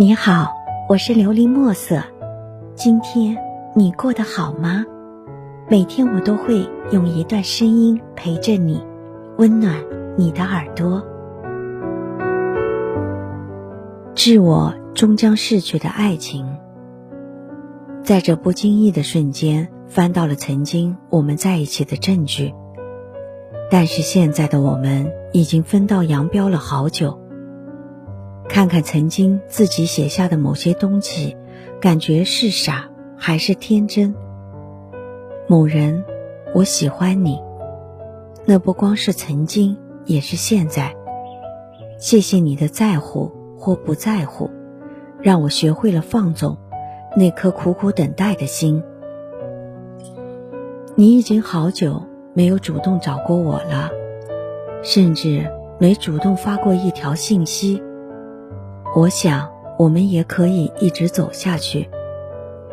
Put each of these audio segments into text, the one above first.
你好，我是琉璃墨色。今天你过得好吗？每天我都会用一段声音陪着你，温暖你的耳朵。致我终将逝去的爱情，在这不经意的瞬间，翻到了曾经我们在一起的证据。但是现在的我们已经分道扬镳了好久。看看曾经自己写下的某些东西，感觉是傻还是天真？某人，我喜欢你，那不光是曾经，也是现在。谢谢你的在乎或不在乎，让我学会了放纵那颗苦苦等待的心。你已经好久没有主动找过我了，甚至没主动发过一条信息。我想，我们也可以一直走下去。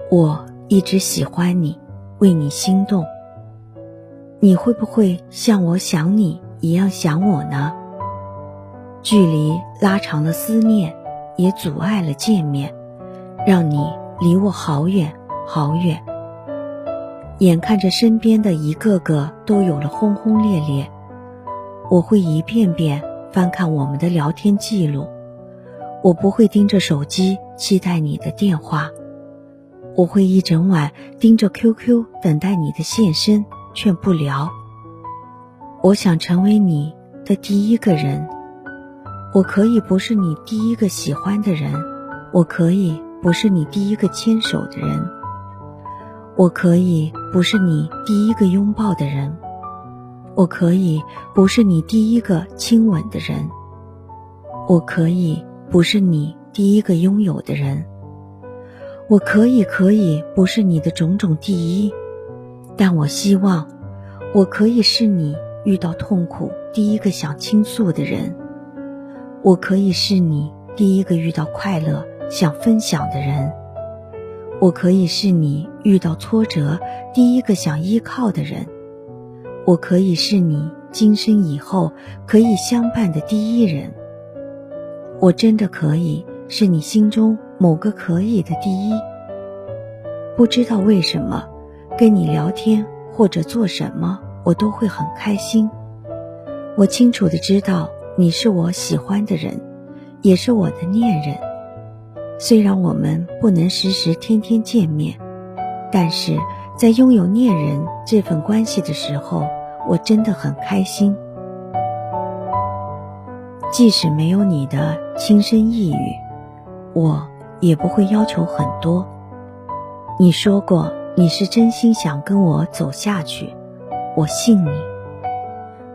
我一直喜欢你，为你心动。你会不会像我想你一样想我呢？距离拉长了思念，也阻碍了见面，让你离我好远好远。眼看着身边的一个个都有了轰轰烈烈，我会一遍遍翻看我们的聊天记录。我不会盯着手机期待你的电话，我会一整晚盯着 QQ 等待你的现身，却不聊。我想成为你的第一个人，我可以不是你第一个喜欢的人，我可以不是你第一个牵手的人，我可以不是你第一个拥抱的人，我可以不是你第一个亲吻的人，我可以。不是你第一个拥有的人，我可以可以不是你的种种第一，但我希望我可以是你遇到痛苦第一个想倾诉的人，我可以是你第一个遇到快乐想分享的人，我可以是你遇到挫折第一个想依靠的人，我可以是你今生以后可以相伴的第一人。我真的可以是你心中某个可以的第一。不知道为什么，跟你聊天或者做什么，我都会很开心。我清楚的知道你是我喜欢的人，也是我的恋人。虽然我们不能时时天天见面，但是在拥有恋人这份关系的时候，我真的很开心。即使没有你的轻声细语，我也不会要求很多。你说过你是真心想跟我走下去，我信你。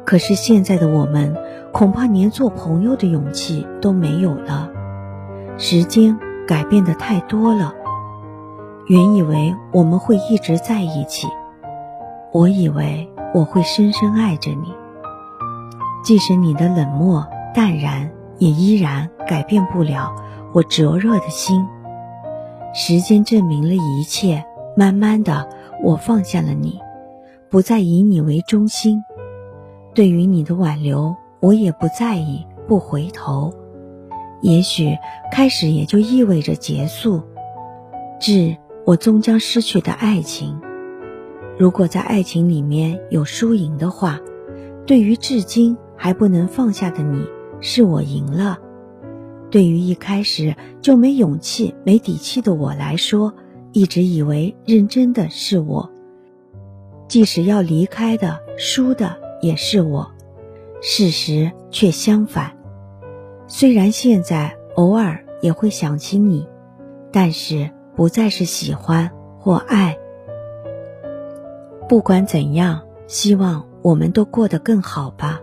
可是现在的我们，恐怕连做朋友的勇气都没有了。时间改变的太多了。原以为我们会一直在一起，我以为我会深深爱着你。即使你的冷漠。淡然也依然改变不了我灼热的心。时间证明了一切，慢慢的，我放下了你，不再以你为中心。对于你的挽留，我也不在意，不回头。也许开始也就意味着结束。致我终将失去的爱情。如果在爱情里面有输赢的话，对于至今还不能放下的你。是我赢了。对于一开始就没勇气、没底气的我来说，一直以为认真的是我，即使要离开的、输的也是我。事实却相反。虽然现在偶尔也会想起你，但是不再是喜欢或爱。不管怎样，希望我们都过得更好吧。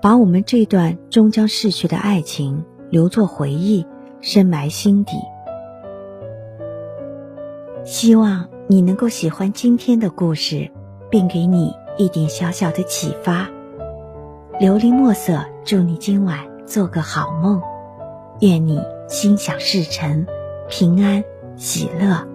把我们这段终将逝去的爱情留作回忆，深埋心底。希望你能够喜欢今天的故事，并给你一点小小的启发。琉璃墨色，祝你今晚做个好梦，愿你心想事成，平安喜乐。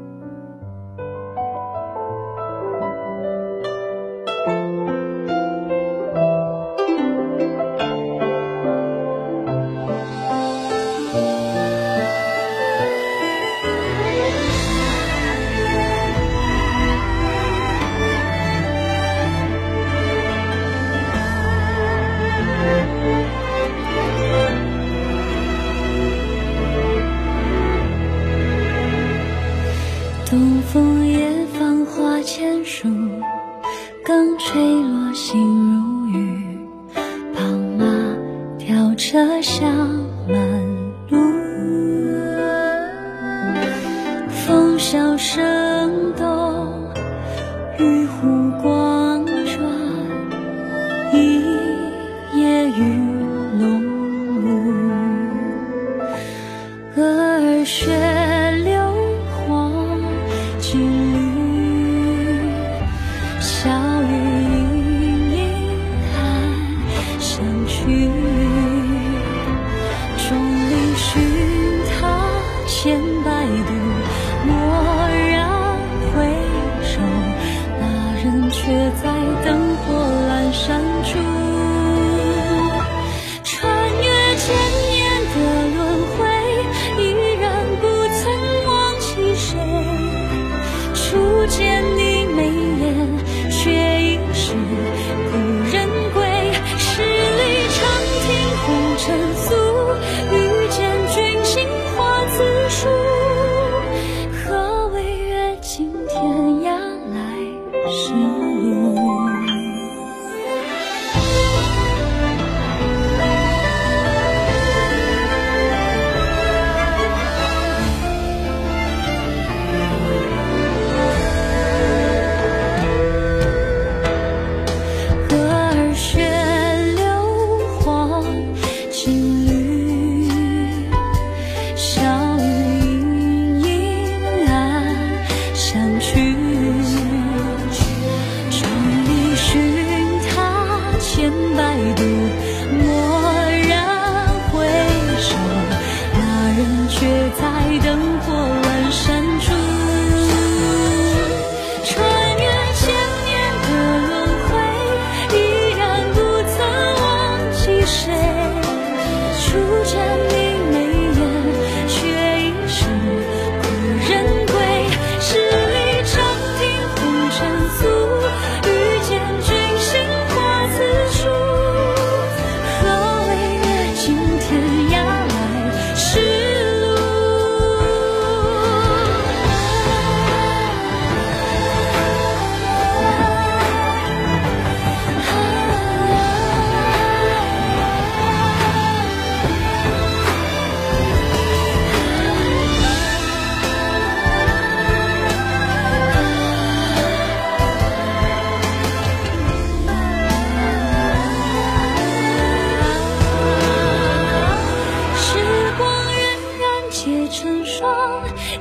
我心如雨，宝马雕车香满。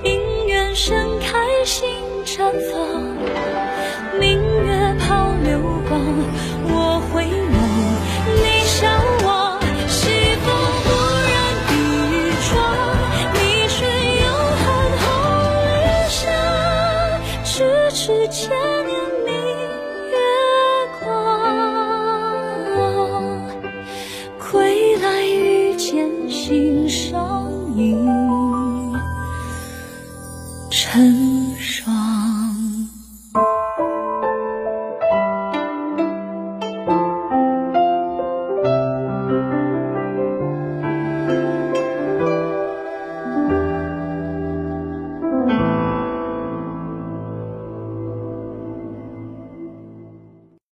姻缘盛开心，绽放明月抛流光。我回眸，你笑我西风，忽然雨中你却有寒红，余生咫尺千。